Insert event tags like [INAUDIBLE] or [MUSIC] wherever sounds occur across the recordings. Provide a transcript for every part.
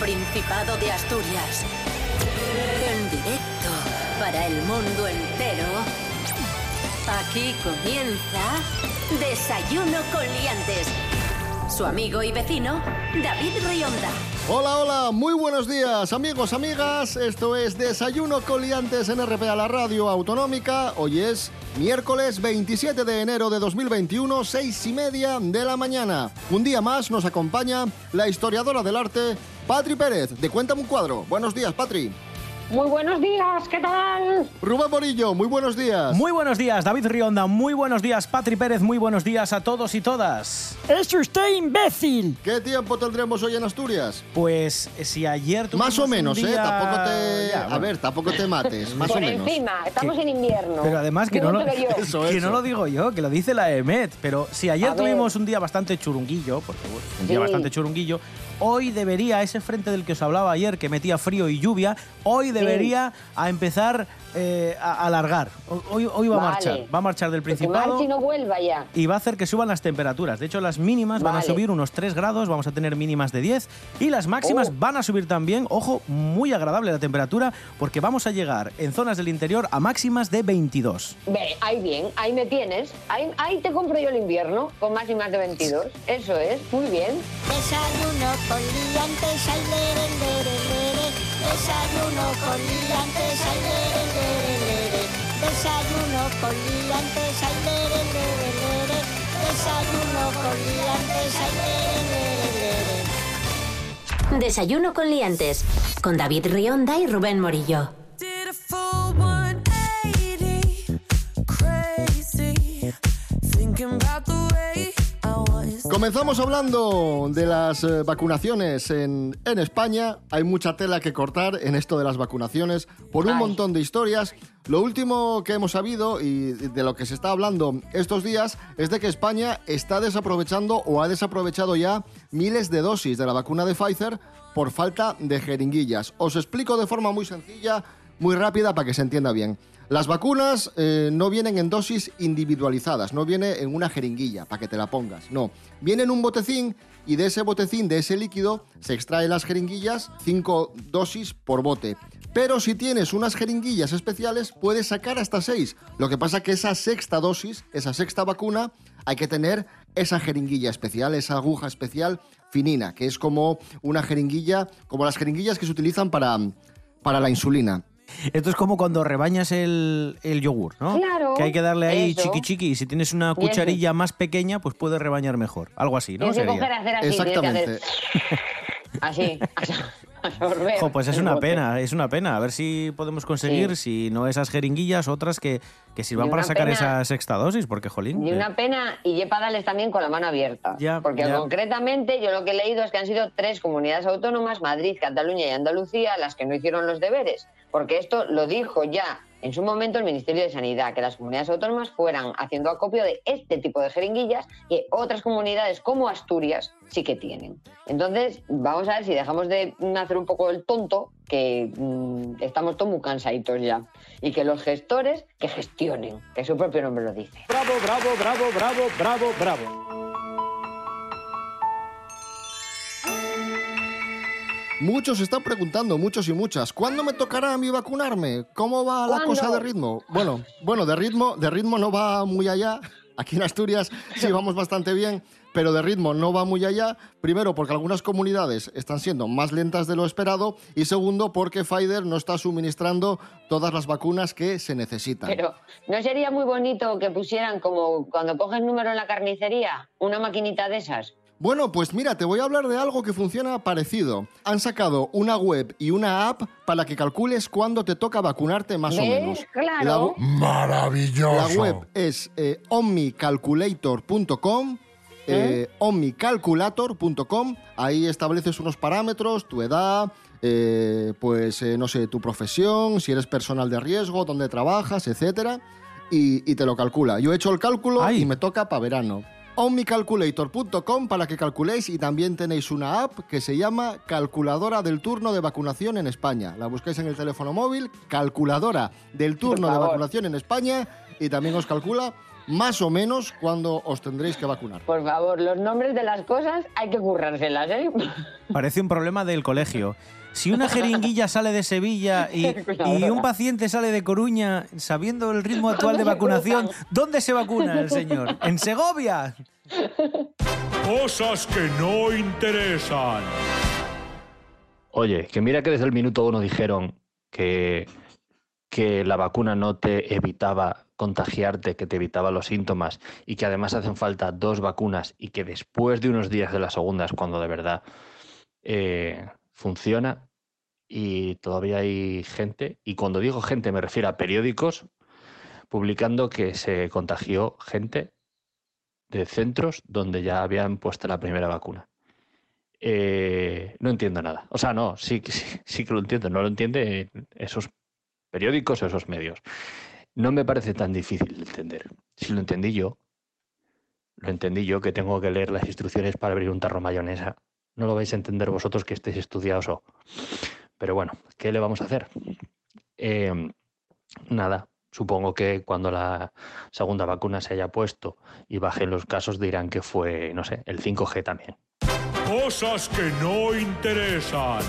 Principado de Asturias. En directo para el mundo entero. Aquí comienza Desayuno con Liantes. Su amigo y vecino, David Rionda. Hola, hola, muy buenos días, amigos, amigas. Esto es Desayuno con Liantes en RPA, la radio autonómica. Hoy es miércoles 27 de enero de 2021, seis y media de la mañana. Un día más nos acompaña la historiadora del arte, Patri Pérez, de Cuéntame un cuadro. Buenos días, Patri. Muy buenos días, ¿qué tal? Rubén Morillo, muy buenos días. Muy buenos días, David Rionda. Muy buenos días, Patri Pérez. Muy buenos días a todos y todas. ¡Es usted imbécil! ¿Qué tiempo tendremos hoy en Asturias? Pues eh, si ayer tuvimos Más o menos, un ¿eh? Tampoco te... Ya, A ver, tampoco te mates, más Por o menos. encima, estamos en invierno. Pero además que no, lo. [LAUGHS] Eso, que eso. no lo digo yo, que lo dice la EMET. Pero si ayer A ver. tuvimos un día bastante churunguillo, porque bueno, un día Sí. bastante churunguillo, hoy debería, ese frente del que os hablaba ayer, que metía frío y lluvia, hoy debería a empezar eh, a alargar. Hoy, hoy va a marchar, va a marchar del Principado. y no vuelva ya. y va a hacer que suban las temperaturas. De hecho, las mínimas van a subir unos 3 grados, vamos a tener mínimas de 10 y las máximas Oh. van a subir también. Ojo, muy agradable la temperatura porque vamos a llegar en zonas del interior a máximas de 22. Ve, ahí bien, ahí me tienes. Ahí, ahí te compro yo el invierno, con más de 22. Eso es, muy bien. Desayuno con liantes, ay, lere, lere, lere. Desayuno con liantes, ay, lere, lere, lere. Desayuno con liantes, ay, lere, lere, lere. Desayuno con liantes, ay, lere, lere, lere. Desayuno con Liantes. Con David Rionda y Rubén Morillo. Did a full 180, crazy, thinking about the way I was. Comenzamos hablando de las eh, vacunaciones en, en España. Hay mucha tela que cortar en esto de las vacunaciones por un Ay. montón de historias. Lo último que hemos sabido y de lo que se está hablando estos días es de que España está desaprovechando o ha desaprovechado ya miles de dosis de la vacuna de Pfizer por falta de jeringuillas. Os explico de forma muy sencilla, muy rápida para que se entienda bien. Las vacunas eh, no vienen en dosis individualizadas, no viene en una jeringuilla para que te la pongas, no. Viene en un botecín y de ese botecín, de ese líquido, se extraen las jeringuillas, cinco dosis por bote. Pero si tienes unas jeringuillas especiales, puedes sacar hasta seis. Lo que pasa que esa sexta dosis, esa sexta vacuna, hay que tener esa jeringuilla especial, esa aguja especial finina, que es como una jeringuilla, como las jeringuillas que se utilizan para, para la insulina. Esto es como cuando rebañas el, el yogur, ¿no? Claro, Que hay que darle ahí eso. chiqui chiqui y si tienes una cucharilla más pequeña, pues puedes rebañar mejor. Algo así, ¿no? Tienes que coger, hacer así. Exactamente. [LAUGHS] Así. [LAUGHS] Jo, pues es una pena, es una pena. A ver si podemos conseguir, si no esas jeringuillas, otras que, que sirvan para sacar pena- esa sexta dosis, porque, jolín. Y eh, una pena, y para darles también con la mano abierta. Ya, Porque ya. concretamente yo lo que he leído es que han sido tres comunidades autónomas, Madrid, Cataluña y Andalucía, las que no hicieron los deberes. Porque esto lo dijo ya en su momento el Ministerio de Sanidad, que las comunidades autónomas fueran haciendo acopio de este tipo de jeringuillas y otras comunidades como Asturias sí que tienen. Entonces, vamos a ver si dejamos de hacer un poco el tonto, que mm, estamos todos muy cansaditos ya. Y que los gestores, que gestionen, que su propio nombre lo dice. Bravo, bravo, bravo, bravo, bravo, bravo. Muchos están preguntando, muchos y muchas, ¿cuándo me tocará a mí vacunarme? ¿Cómo va la ¿Cuándo? cosa de ritmo? Bueno, bueno, de ritmo, de ritmo no va muy allá. Aquí en Asturias sí [LAUGHS] vamos bastante bien, pero de ritmo no va muy allá. Primero, porque algunas comunidades están siendo más lentas de lo esperado y segundo, porque Pfizer no está suministrando todas las vacunas que se necesitan. Pero, ¿no sería muy bonito que pusieran como cuando coges número en la carnicería, una maquinita de esas? Bueno, pues mira, te voy a hablar de algo que funciona parecido. Han sacado una web y una app para que calcules cuándo te toca vacunarte más o menos. Claro. La Maravilloso. La web es eh, omnicalculator.com. eh, omnicalculator.com. Ahí estableces unos parámetros, tu edad, eh, pues eh, no sé, tu profesión, si eres personal de riesgo, dónde trabajas, etcétera, y, y te lo calcula. Yo he hecho el cálculo Ay. y me toca para verano. omnicalculator.com para que calculéis y también tenéis una app que se llama Calculadora del Turno de Vacunación en España. La buscáis en el teléfono móvil, Calculadora del Turno de. Vacunación en España y también os calcula más o menos cuándo os tendréis que vacunar. Por favor, los nombres de las cosas hay que currárselas, ¿eh? Parece un problema del colegio. Si una jeringuilla sale de Sevilla [LAUGHS] y, y un paciente sale de Coruña, sabiendo el ritmo actual de ¿Dónde se vacunación? ¿dónde se vacuna el señor? ¿En Segovia? Cosas que no interesan. Oye, que mira que desde el minuto uno dijeron que, que la vacuna no te evitaba contagiarte, que te evitaba los síntomas y que además hacen falta dos vacunas y que después de unos días de la segunda es cuando de verdad eh, funciona y todavía hay gente, y cuando digo gente me refiero a periódicos, publicando que se contagió gente de centros donde ya habían puesto la primera vacuna. Eh, no entiendo nada. O sea, no, sí, [LAUGHS] sí, sí que lo entiendo. No lo entiende esos periódicos o esos medios. No me parece tan difícil de entender. Si lo entendí yo, lo entendí yo que tengo que leer las instrucciones para abrir un tarro mayonesa. No lo vais a entender vosotros que estéis estudiados o... Pero bueno, ¿qué le vamos a hacer? Eh, nada, supongo que cuando la segunda vacuna se haya puesto y bajen los casos dirán que fue, no sé, el 5G también. Cosas que no interesan.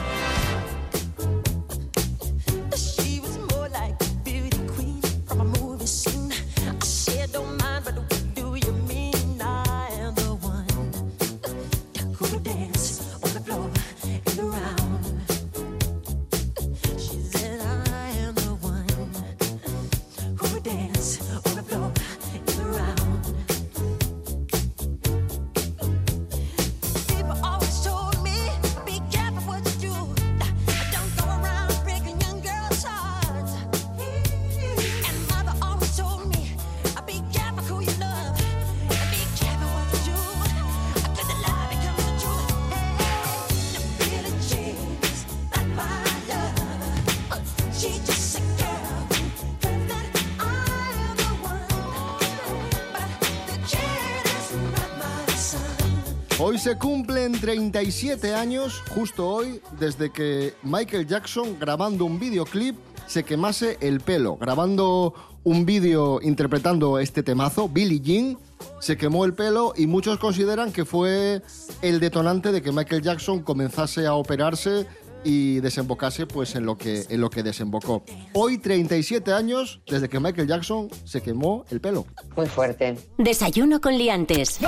Hoy se cumplen 37 años, justo hoy, desde que Michael Jackson, grabando un videoclip, se quemase el pelo. Grabando un vídeo interpretando este temazo, Billie Jean, se quemó el pelo y muchos consideran que fue el detonante de que Michael Jackson comenzase a operarse y desembocase pues en lo que en lo que desembocó. Hoy 37 años desde que Michael Jackson se quemó el pelo. Muy fuerte. Desayuno con liantes.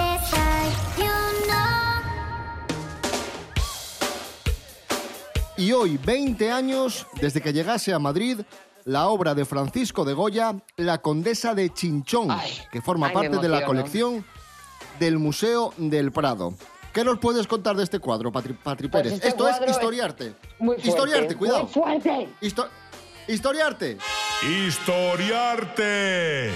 Y hoy, 20 años desde que llegase a Madrid la obra de Francisco de Goya, La Condesa de Chinchón, Ay, que forma ay, parte de la colección del Museo del Prado. ¿Qué nos puedes contar de este cuadro, Patri, Patri Pues Pérez? este Esto es historiarte. Muy fuerte. Historiarte, cuidado. Muy fuerte. Histo- historiarte. Historiarte.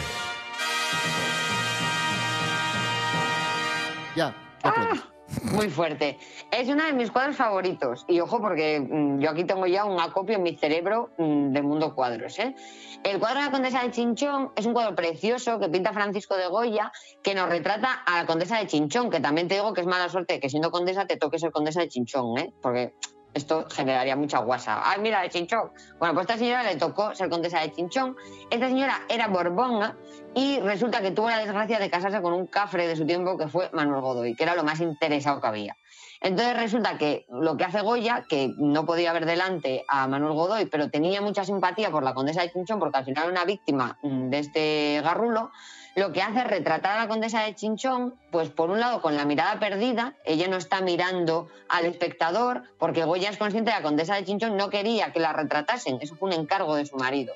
Ya, ya. Muy fuerte. Es uno de mis cuadros favoritos. Y ojo, porque mm, yo aquí tengo ya un acopio en mi cerebro mm, del mundo cuadros. ¿eh? El cuadro de la Condesa de Chinchón es un cuadro precioso que pinta Francisco de Goya, que nos retrata a la Condesa de Chinchón, que también te digo que es mala suerte que siendo condesa te toque ser Condesa de Chinchón, ¿eh? porque esto generaría mucha guasa. ¡Ay, mira, de Chinchón! Bueno, pues a esta señora le tocó ser Condesa de Chinchón. Esta señora era borbona y resulta que tuvo la desgracia de casarse con un cafre de su tiempo que fue Manuel Godoy, que era lo más interesado que había. Entonces resulta que lo que hace Goya, que no podía ver delante a Manuel Godoy, pero tenía mucha simpatía por la condesa de Chinchón, porque al final era una víctima mm, de este garrulo, lo que hace es retratar a la condesa de Chinchón, pues por un lado con la mirada perdida, ella no está mirando al espectador, porque Goya es consciente de que la condesa de Chinchón no quería que la retratasen, eso fue un encargo de su marido.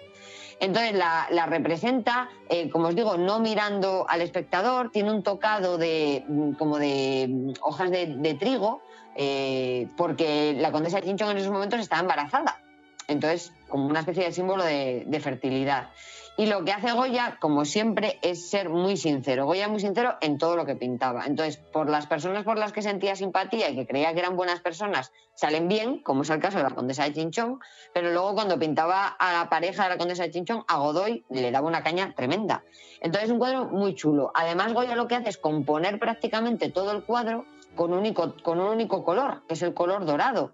Entonces la, representa, eh, como os digo, no mirando al espectador, tiene un tocado de mm, como de mm, hojas de, trigo, eh, porque la condesa de Chinchón en esos momentos estaba embarazada. Entonces, como una especie de símbolo de fertilidad. Y lo que hace Goya, como siempre, es ser muy sincero. Goya es muy sincero en todo lo que pintaba. Entonces, por las personas por las que sentía simpatía y que creía que eran buenas personas, salen bien, como es el caso de la condesa de Chinchón, pero luego cuando pintaba a la pareja de la condesa de Chinchón, a Godoy le daba una caña tremenda. Entonces, es un cuadro muy chulo. Además, Goya lo que hace es componer prácticamente todo el cuadro con un único, color, que es el color dorado.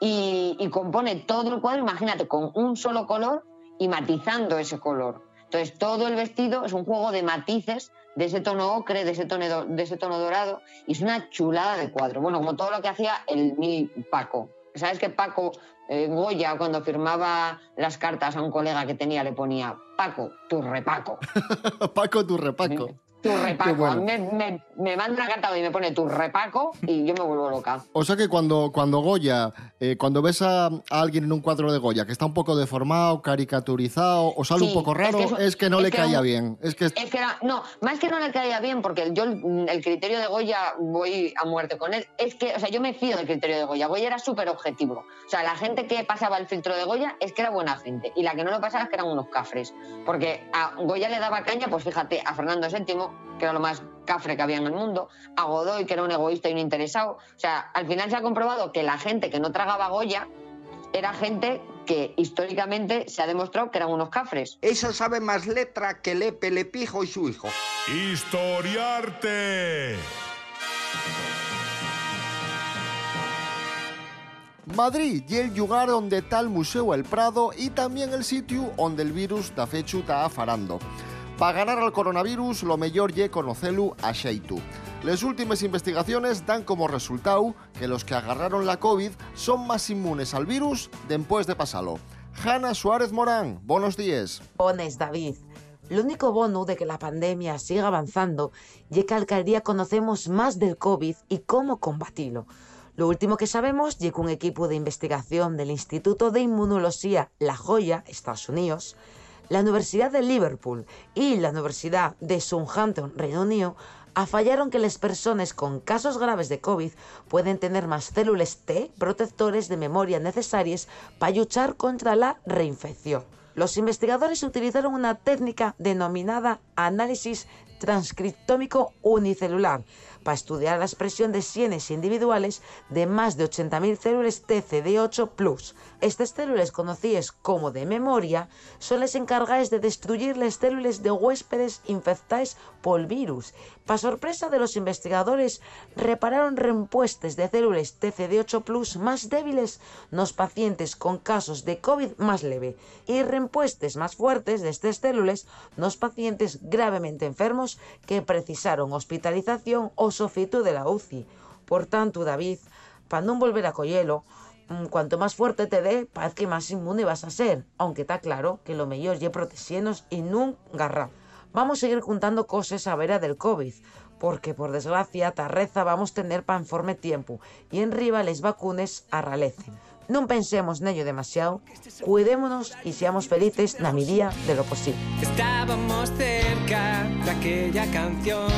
Y compone todo el cuadro, imagínate, con un solo color y matizando ese color. Entonces, todo el vestido es un juego de matices de ese tono ocre, de ese tono, de ese tono dorado, y es una chulada de cuadro. Bueno, como todo lo que hacía el mi Paco. ¿Sabes que Paco eh, Goya, cuando firmaba las cartas a un colega que tenía, le ponía Paco, tu repaco? [LAUGHS] Paco, tu repaco. Tu repaco. bueno. A mí me, me, me manda una carta y me pone tu repaco y yo me vuelvo loca. O sea que cuando, cuando Goya, eh, cuando ves a, a alguien en un cuadro de Goya que está un poco deformado, caricaturizado o sale Sí, un poco raro, es es que, no es le que caía un- bien. Es que Es que era, no, más que no le caía bien, porque yo el, el criterio de Goya voy a muerte con él, es que, o sea, yo me fío del criterio de Goya. Goya era súper objetivo. O sea, la gente que pasaba el filtro de Goya es que era buena gente, y la que no lo pasaba es que eran unos cafres. Porque a Goya le daba caña, pues fíjate, a Fernando VII, que era lo más cafre que había en el mundo, a Godoy, que era un egoísta y un interesado. O sea, al final se ha comprobado que la gente que no tragaba Goya era gente que históricamente se ha demostrado que eran unos cafres. Eso sabe más letra que Lepe, Lepijo y su hijo. Historiarte. Madrid y el lugar donde está el Museo El Prado y también el sitio donde el virus da fechu está afarando. Para ganar al coronavirus, lo mejor ye conocelu a xeitu. Las últimas investigaciones dan como resultado que los que agarraron la COVID son más inmunes al virus después de pasarlo. Hanna Suárez Morán, buenos días. Bones, David. Lo único bono de que la pandemia siga avanzando y que al día conocemos más del COVID y cómo combatirlo. Lo último que sabemos es que un equipo de investigación del Instituto de Inmunología La Joya, Estados Unidos, la Universidad de Liverpool y la Universidad de Southampton, Reino Unido, afallaron que las personas con casos graves de COVID pueden tener más células T protectores de memoria necesarias para luchar contra la reinfección. Los investigadores utilizaron una técnica denominada análisis transcriptómico unicelular para estudiar la expresión de genes individuales de más de 80.000 células TCD8+. Estas células conocidas como de memoria son las encargadas de destruir las células de huéspedes infectadas por virus. Para sorpresa de los investigadores, repararon reempuestes de células TCD8+, más débiles en los pacientes con casos de COVID más leve y reempuestes más fuertes de estas células en los pacientes gravemente enfermos que precisaron hospitalización o sofitu de la UCI. Por tanto, David, para no volver a collelo, mm, cuanto más fuerte te dé, parece que más inmune vas a ser, aunque está claro que lo mejor es protegernos y no garrar. Vamos a seguir juntando cosas a vera del COVID, porque por desgracia tarreza vamos a tener para informe tiempo y en riba les vacunes arralecen. No pensemos en ello demasiado, cuidémonos y seamos felices na medida de lo posible. Estábamos cerca de aquella canción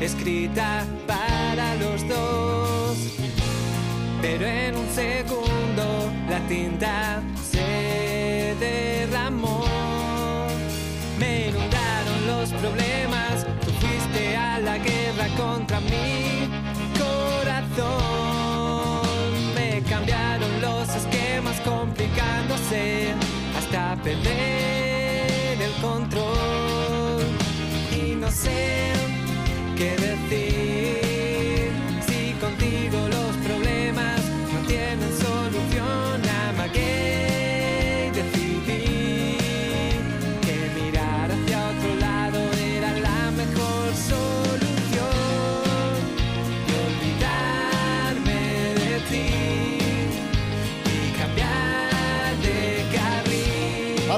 escrita para los dos. Pero en un segundo la tinta se derramó. Me inundaron los problemas, tú fuiste a la guerra contra mi corazón. Complicándose hasta perder el control. Y no sé qué decir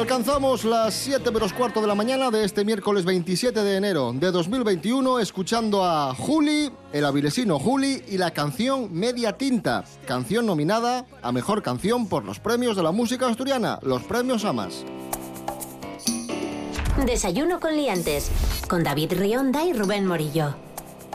Alcanzamos las 7 menos cuarto de la mañana de este miércoles 27 de enero de 2021 escuchando a Juli, el avilesino Juli y la canción Media Tinta, canción nominada a Mejor Canción por los premios de la música asturiana, los premios AMAS. Desayuno con liantes, con David Rionda y Rubén Morillo.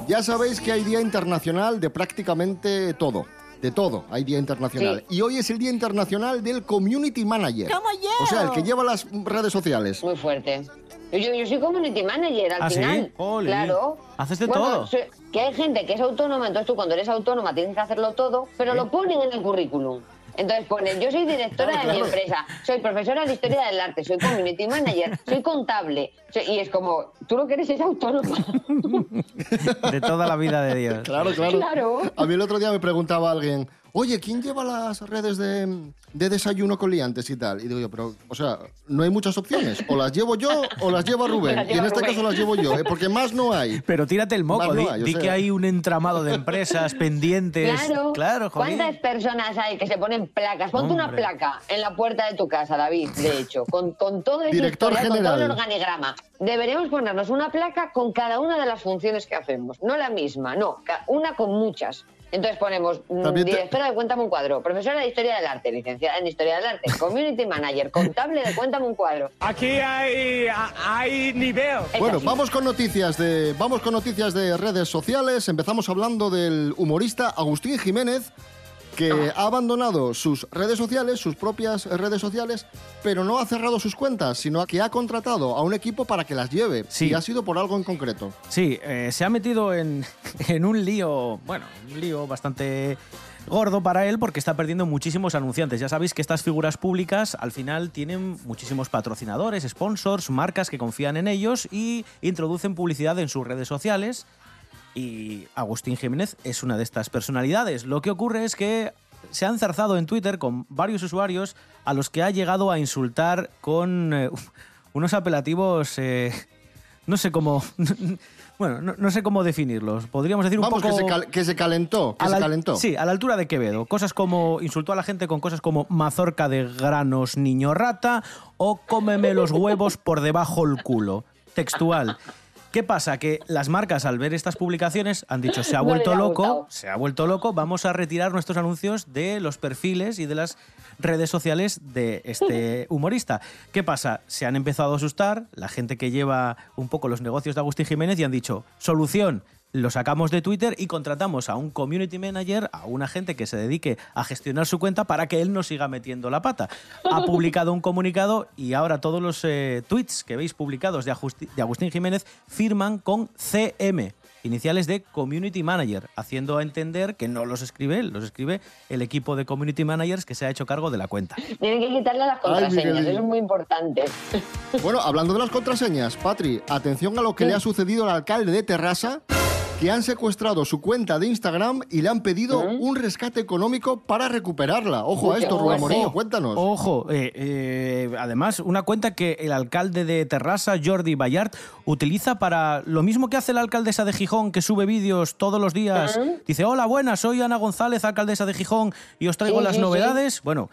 Ya sabéis que hay Día Internacional de prácticamente todo. De todo, hay Día Internacional. Y hoy es el Día Internacional del Community Manager. ¡Como yo! O sea, el que lleva las redes sociales. Muy fuerte. Yo, yo soy community manager al ¿Ah, sí? final. Ole. Claro. Haces de Bueno, todo. soy- que hay gente que es autónoma, entonces tú cuando eres autónoma tienes que hacerlo todo, pero lo ponen en el currículum. Entonces ponen, yo soy directora Claro, de mi empresa, soy profesora de historia del arte, soy community manager, soy contable. soy- y es como, tú lo que eres es autónoma. De toda la vida de Dios. Claro, claro. Claro. A mí el otro día me preguntaba alguien, oye, ¿quién lleva las redes de, de desayuno con liantes y tal? Y digo yo, pero, o sea, no hay muchas opciones. O las llevo yo o las lleva [LAUGHS] Rubén. Las y en este Rubén. caso las llevo yo, ¿eh? porque más no hay. Pero tírate el moco, Más no di, hay, que hay un entramado de empresas [LAUGHS] pendientes. Claro. claro joder. ¿Cuántas personas hay que se ponen placas? Ponte una placa en la puerta de tu casa, David, de hecho, con, con todo ese Director historial, con todo el general. organigrama. Deberíamos ponernos una placa con cada una de las funciones que hacemos. No la misma, no, una con muchas. Entonces ponemos mm, te- directora de Cuéntame un cuadro, profesora de Historia del Arte, licenciada en Historia del Arte, community manager, contable de Cuéntame un cuadro. Aquí hay, hay nivel. Es Bueno, así. vamos con noticias de vamos con noticias de redes sociales. Empezamos hablando del humorista Agustín Jiménez que ha abandonado sus redes sociales, sus propias redes sociales, pero no ha cerrado sus cuentas, sino que ha contratado a un equipo para que las lleve. Sí. Y ha sido por algo en concreto. Sí, eh, se ha metido en, [LAUGHS] en un lío, bueno, un lío bastante gordo para él porque está perdiendo muchísimos anunciantes. Ya sabéis que estas figuras públicas al final tienen muchísimos patrocinadores, sponsors, marcas que confían en ellos y introducen publicidad en sus redes sociales. Y Agustín Jiménez es una de estas personalidades. Lo que ocurre es que se ha enzarzado en Twitter con varios usuarios a los que ha llegado a insultar con eh, [LAUGHS] unos apelativos, eh, no sé cómo, [LAUGHS] bueno, no, no sé cómo definirlos. Podríamos decir un Vamos, poco que, se cal- que se calentó, que se calentó. Sí, a la altura de Quevedo. Cosas como. Insultó a la gente con cosas como mazorca de granos, niño rata o cómeme los huevos por debajo el culo. Textual. ¿Qué pasa? Que las marcas al ver estas publicaciones han dicho, se ha [LAUGHS] vuelto ha loco, gustado. se ha vuelto loco, vamos a retirar nuestros anuncios de los perfiles y de las redes sociales de este [LAUGHS] humorista. ¿Qué pasa? Se han empezado a asustar la gente que lleva un poco los negocios de Agustín Jiménez y han dicho, solución, lo sacamos de Twitter y contratamos a un community manager, a una gente que se dedique a gestionar su cuenta para que él no siga metiendo la pata. Ha [LAUGHS] publicado un comunicado y ahora todos los eh, tweets que veis publicados de, Ajusti- de Agustín Jiménez firman con CM, iniciales de Community Manager, haciendo a entender que no los escribe él, los escribe el equipo de Community Managers que se ha hecho cargo de la cuenta. Tienen que quitarle las Ay, contraseñas, eso es muy importante. Bueno, hablando de las contraseñas, Patri, atención a lo que le ha sucedido al alcalde de Terrassa, que han secuestrado su cuenta de Instagram y le han pedido un rescate económico para recuperarla. Ojo a esto, Rubén. Morillo, cuéntanos. Ojo, eh, eh, además, una cuenta que el alcalde de Terrassa, Jordi Bayard, utiliza para lo mismo que hace la alcaldesa de Gijón, que sube vídeos todos los días. Dice, hola, buenas, soy Ana González, alcaldesa de Gijón, y os traigo Sí, las sí, sí. novedades. Bueno,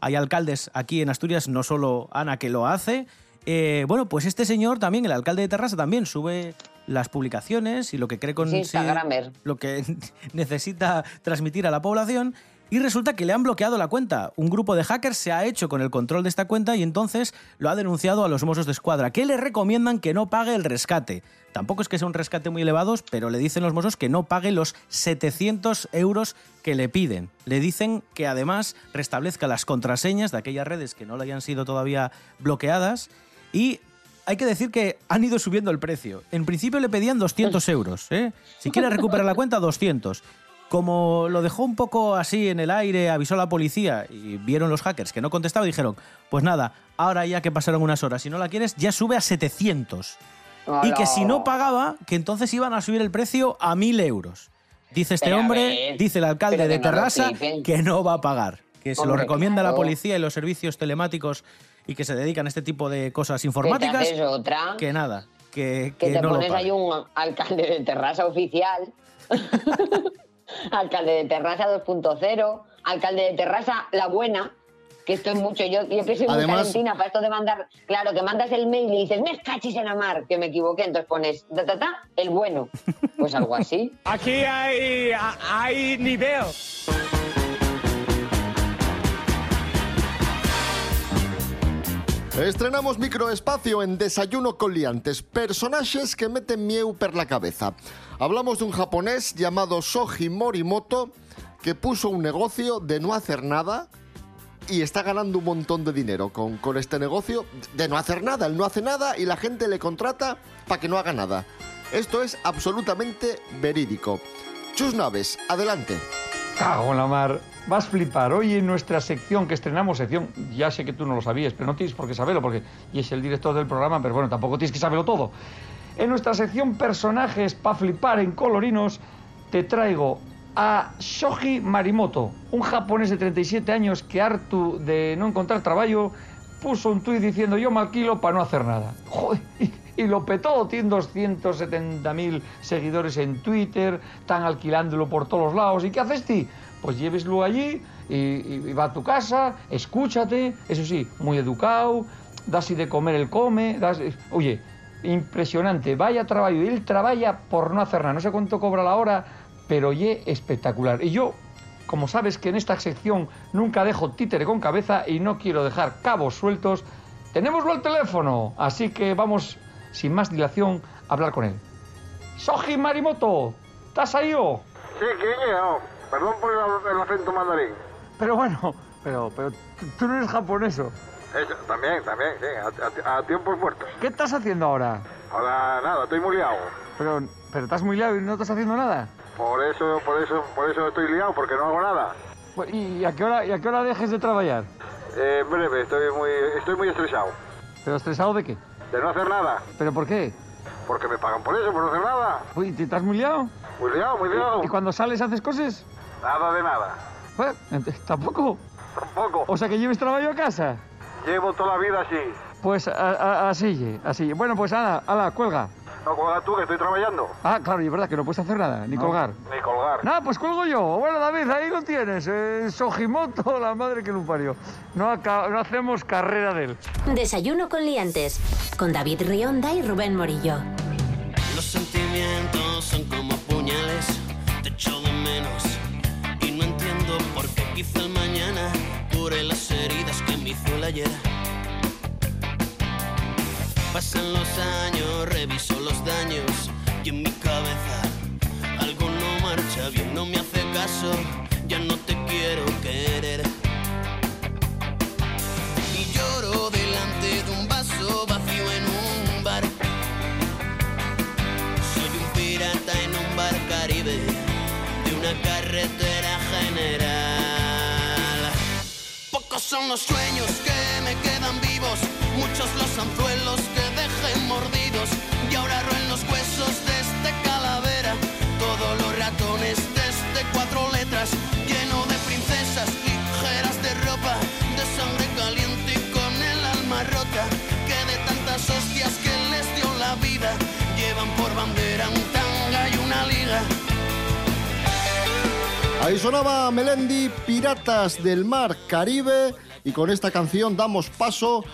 hay, alcaldes aquí en Asturias, no solo Ana que lo hace. Eh, bueno, pues este señor también, el alcalde de Terrassa, también sube las publicaciones y lo que cree con Instagramer. lo que [LAUGHS] necesita transmitir a la población. Y resulta que le han bloqueado la cuenta. Un grupo de hackers se ha hecho con el control de esta cuenta y entonces lo ha denunciado a los Mossos de Escuadra, que le recomiendan que no pague el rescate. Tampoco es que sea un rescate muy elevado, pero le dicen los Mossos que no pague los 700 euros que le piden. Le dicen que además restablezca las contraseñas de aquellas redes que no le hayan sido todavía bloqueadas y hay que decir que han ido subiendo el precio. En principio le pedían 200 euros. ¿eh? Si quiere recuperar la cuenta, 200. Como lo dejó un poco así en el aire, avisó a la policía y vieron los hackers que no contestaba, dijeron, pues nada, ahora ya que pasaron unas horas, si no la quieres, ya sube a 700. Y que si no pagaba, que entonces iban a subir el precio a 1000 euros. Dice este Pero a hombre, dice el alcalde de no Terrassa, que no va a pagar. Que se lo recomienda la claro. policía y los servicios telemáticos y que se dedican a este tipo de cosas Que informáticas. haces otra, Que nada, que, que que te no pones ahí un alcalde de Terrassa oficial, [LAUGHS] alcalde de Terrassa 2.0, alcalde de Terrassa la buena, que esto es mucho, yo, yo que soy muy Además- talentina para esto de mandar, claro, que mandas el mail y dices, me cachis en la mar, que me equivoqué, entonces pones, ta, ta, ta, el bueno, pues algo así. [LAUGHS] Aquí hay, hay nivel. Estrenamos microespacio en Desayuno con Liantes, personajes que meten mieu per la cabeza. Hablamos de un japonés llamado Soji Morimoto que puso un negocio de no hacer nada y está ganando un montón de dinero con, con este negocio de no hacer nada. Él no hace nada y la gente le contrata para que no haga nada. Esto es absolutamente verídico. Chus Naves, adelante. Cago en la mar. Vas a flipar. Hoy en nuestra sección que estrenamos, sección, ya sé que tú no lo sabías, pero no tienes por qué saberlo porque y es el director del programa, pero bueno, tampoco tienes que saberlo todo. En nuestra sección personajes para flipar en colorinos, te traigo a Shoji Marimoto, un japonés de 37 años que harto de no encontrar trabajo puso un tuit diciendo yo me alquilo para no hacer nada. Joder, y, lo petó, tiene 270.000 seguidores en Twitter, están alquilándolo por todos lados. ¿Y qué haces ti? Pues lléveslo allí y, va a tu casa, escúchate, eso sí, muy educado, das y de comer el come, das... Oye, impresionante, vaya trabajo, él trabaja por no hacer nada, no sé cuánto cobra la hora, pero oye, espectacular. Y yo, como sabes que en esta sección nunca dejo títere con cabeza y no quiero dejar cabos sueltos, tenémoslo al teléfono, así que vamos, sin más dilación, hablar con él. Soji Marimoto, ¿estás ahí o? Sí, ¿quién es? Oh, perdón por el, el acento mandarín. Pero bueno, pero, pero tú- no eres japoneso. Eso, también, también, sí, a, a- a tiempos muertos. ¿Qué estás haciendo ahora? Ahora nada, estoy muy liado. Pero, pero estás muy liado y no estás haciendo nada. Por eso, por eso, por eso estoy liado, porque no hago nada. ¿Y a qué hora, y a qué hora dejes de trabajar? Eh, en breve, estoy muy, estoy muy estresado. ¿Pero estresado de qué? De no hacer nada. ¿Pero por qué? Porque me pagan por eso, por no hacer nada. Uy, ¿te estás muy liado? Muy liado, muy liado. ¿Y cuando sales haces cosas? Nada de nada. Pues, tampoco. Tampoco. O sea que lleves trabajo a casa. Llevo toda la vida así. Pues a- a- así, así. Bueno, pues ala, ala, cuelga. No cuelga tú, que estoy trabajando. Ah, claro, y es verdad que no puedes hacer nada, ni colgar. Ni colgar. Nada, pues cuelgo yo. Bueno, David, ahí lo tienes. Eh, Sojimoto, la madre que lo parió. No, no hacemos carrera de él. Desayuno con liantes. Con David Rionda y Rubén Morillo. Los sentimientos son como puñales, te echo de menos y no entiendo por qué quizá el mañana cure las heridas que me hizo el ayer. Pasan los años, reviso los daños y en mi cabeza algo no marcha bien, no me hace caso, ya no te quiero querer. Y lloro delante de un vaso vacío en un bar. Soy un pirata en un bar caribe de una carretera general. Pocos son los sueños que me quedan vivos, muchos los anzuelos que mordidos. Y ahora roen los huesos de este calavera, todos los ratones de este cuatro letras, lleno de princesas ligeras de ropa, de sangre caliente y con el alma rota, que de tantas hostias que les dio la vida, llevan por bandera un tanga y una liga. Ahí sonaba Melendi, Piratas del Mar Caribe, y con esta canción damos paso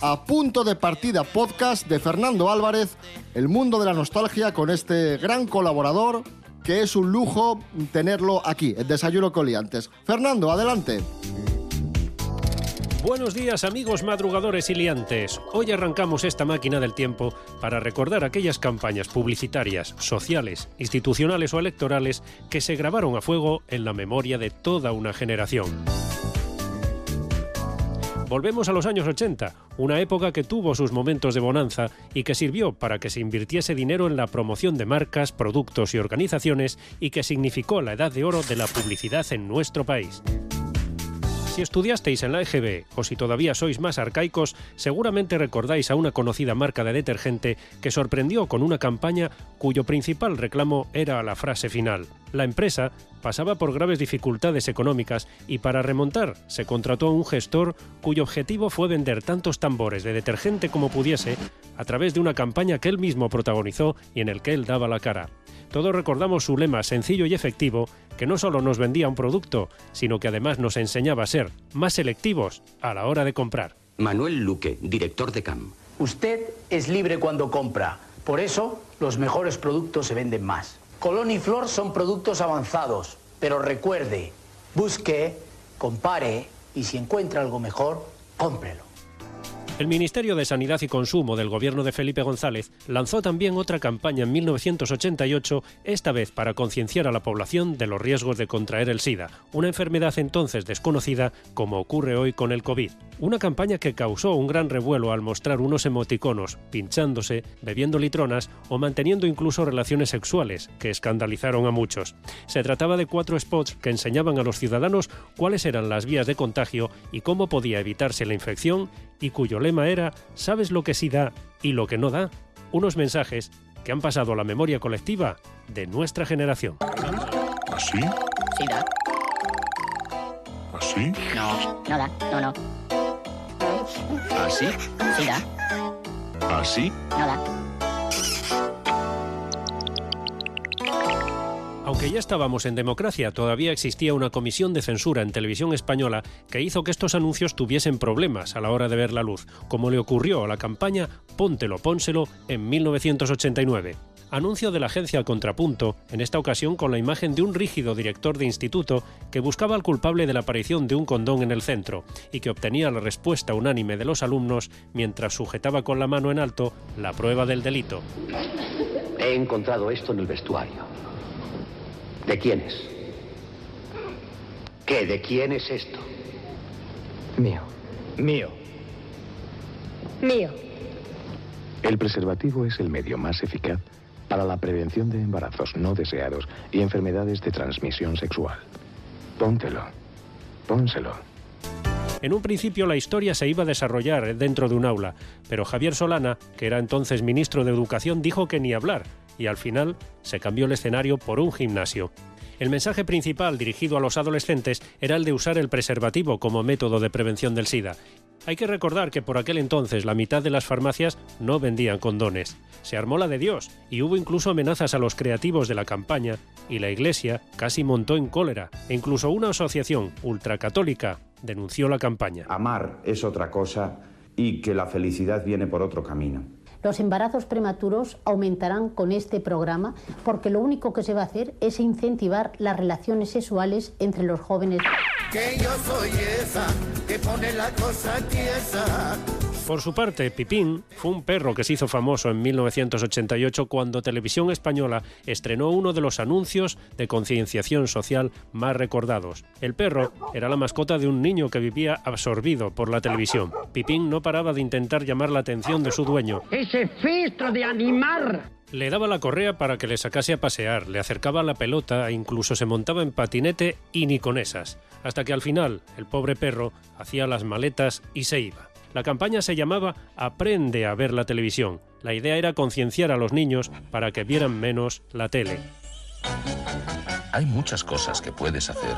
a Punto de Partida Podcast de Fernando Álvarez, El Mundo de la Nostalgia, con este gran colaborador que es un lujo tenerlo aquí, en Desayuno con Liantes. Fernando, adelante. Buenos días amigos madrugadores y liantes. Hoy arrancamos esta máquina del tiempo para recordar aquellas campañas publicitarias, sociales, institucionales o electorales que se grabaron a fuego en la memoria de toda una generación. Volvemos a los años 80, una época que tuvo sus momentos de bonanza y que sirvió para que se invirtiese dinero en la promoción de marcas, productos y organizaciones y que significó la edad de oro de la publicidad en nuestro país. Si estudiasteis en la EGB o si todavía sois más arcaicos, seguramente recordáis a una conocida marca de detergente que sorprendió con una campaña cuyo principal reclamo era la frase final. La empresa pasaba por graves dificultades económicas y para remontar se contrató a un gestor cuyo objetivo fue vender tantos tambores de detergente como pudiese a través de una campaña que él mismo protagonizó y en el que él daba la cara. Todos recordamos su lema sencillo y efectivo, que no solo nos vendía un producto, sino que además nos enseñaba a ser más selectivos a la hora de comprar. Manuel Luque, director de CAM. Usted es libre cuando compra. Por eso, los mejores productos se venden más. Colón y Flor son productos avanzados. Pero recuerde, busque, compare y si encuentra algo mejor, cómprelo. El Ministerio de Sanidad y Consumo del gobierno de Felipe González lanzó también otra campaña en 1988, esta vez para concienciar a la población de los riesgos de contraer el SIDA, una enfermedad entonces desconocida como ocurre hoy con el COVID. Una campaña que causó un gran revuelo al mostrar unos emoticonos pinchándose, bebiendo litronas o manteniendo incluso relaciones sexuales, que escandalizaron a muchos. Se trataba de cuatro spots que enseñaban a los ciudadanos cuáles eran las vías de contagio y cómo podía evitarse la infección y cuyo lema era ¿Sabes lo que sí da y lo que no da? Unos mensajes que han pasado a la memoria colectiva de nuestra generación. ¿Así? Sí da. ¿Así? No, no da. No, no. ¿Así? Sí da. ¿Así? No da. Aunque ya estábamos en democracia, todavía existía una comisión de censura en televisión española que hizo que estos anuncios tuviesen problemas a la hora de ver la luz, como le ocurrió a la campaña Póntelo, pónselo en 1989. Anuncio de la agencia contrapunto, en esta ocasión con la imagen de un rígido director de instituto que buscaba al culpable de la aparición de un condón en el centro y que obtenía la respuesta unánime de los alumnos mientras sujetaba con la mano en alto la prueba del delito. He encontrado esto en el vestuario. ¿De quién es? ¿Qué? ¿De quién es esto? Mío. Mío. Mío. El preservativo es el medio más eficaz para la prevención de embarazos no deseados y enfermedades de transmisión sexual. Póntelo. Pónselo. En un principio la historia se iba a desarrollar dentro de un aula, pero Javier Solana, que era entonces ministro de Educación, dijo que ni hablar, y al final se cambió el escenario por un gimnasio. El mensaje principal dirigido a los adolescentes era el de usar el preservativo como método de prevención del SIDA. Hay que recordar que por aquel entonces la mitad de las farmacias no vendían condones. Se armó la de Dios y hubo incluso amenazas a los creativos de la campaña y la Iglesia casi montó en cólera e incluso una asociación ultracatólica denunció la campaña. Amar es otra cosa y que la felicidad viene por otro camino. Los embarazos prematuros aumentarán con este programa porque lo único que se va a hacer es incentivar las relaciones sexuales entre los jóvenes. Por su parte, Pipín fue un perro que se hizo famoso en 1988 cuando Televisión Española estrenó uno de los anuncios de concienciación social más recordados. El perro era la mascota de un niño que vivía absorbido por la televisión. Pipín no paraba de intentar llamar la atención de su dueño. Ese filtro de animar. Le daba la correa para que le sacase a pasear, le acercaba la pelota e incluso se montaba en patinete y ni con esas. Hasta que al final, el pobre perro hacía las maletas y se iba. La campaña se llamaba Aprende a ver la televisión. La idea era concienciar a los niños para que vieran menos la tele. Hay muchas cosas que puedes hacer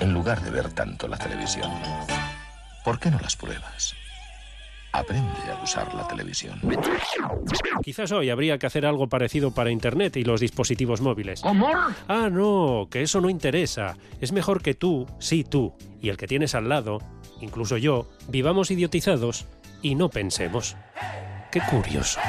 en lugar de ver tanto la televisión. ¿Por qué no las pruebas? Aprende a usar la televisión. Quizás hoy habría que hacer algo parecido para Internet y los dispositivos móviles. ¿Cómo? Ah, no, que eso no interesa. Es mejor que tú, sí tú, y el que tienes al lado, incluso yo, vivamos idiotizados y no pensemos. Qué curioso.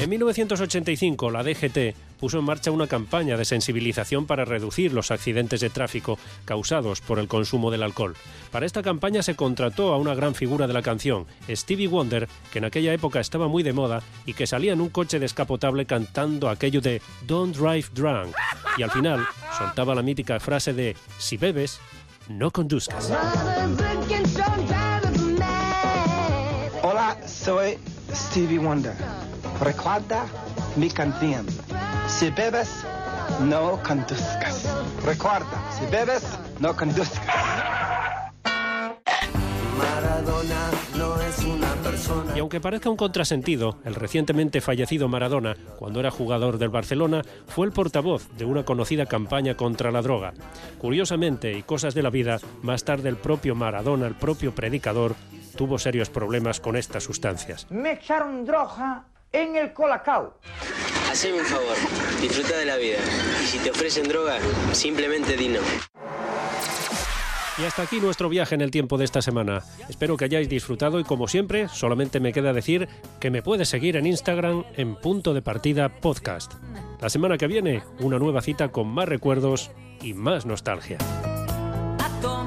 En 1985, la DGT puso en marcha una campaña de sensibilización para reducir los accidentes de tráfico causados por el consumo del alcohol. Para esta campaña se contrató a una gran figura de la canción, Stevie Wonder, que en aquella época estaba muy de moda y que salía en un coche descapotable cantando aquello de Don't drive drunk. Y al final soltaba la mítica frase de Si bebes, no conduzcas. Hola, soy Stevie Wonder. Recuerda mi canción. Si bebes, no conduzcas. Recuerda, si bebes, no conduzcas. Maradona no es una persona. Y aunque parezca un contrasentido, el recientemente fallecido Maradona, cuando era jugador del Barcelona, fue el portavoz de una conocida campaña contra la droga. Curiosamente, y cosas de la vida, más tarde el propio Maradona, el propio predicador, tuvo serios problemas con estas sustancias. Me echaron droga en el colacao. Haceme un favor, disfruta de la vida. Y si te ofrecen droga, simplemente di no. Y hasta aquí nuestro viaje en el tiempo de esta semana. Espero que hayáis disfrutado y como siempre, solamente me queda decir que me puedes seguir en Instagram en punto de partida podcast. La semana que viene, una nueva cita con más recuerdos y más nostalgia.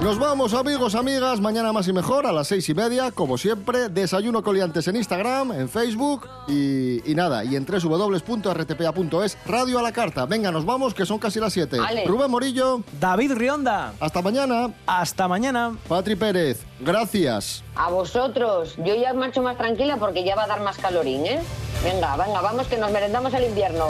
Nos vamos, amigos, amigas. Mañana más y mejor a las seis y media, como siempre. Desayuno coliantes en Instagram, en Facebook y, y nada. Y en www.rtpa.es, radio a la carta. Venga, nos vamos, que son casi las siete. Rubén Morillo. David Rionda. Hasta mañana. Hasta mañana. Patri Pérez. Gracias. A vosotros. Yo ya marcho más tranquila porque ya va a dar más calorín, ¿eh? Venga, venga, vamos que nos merendamos el invierno.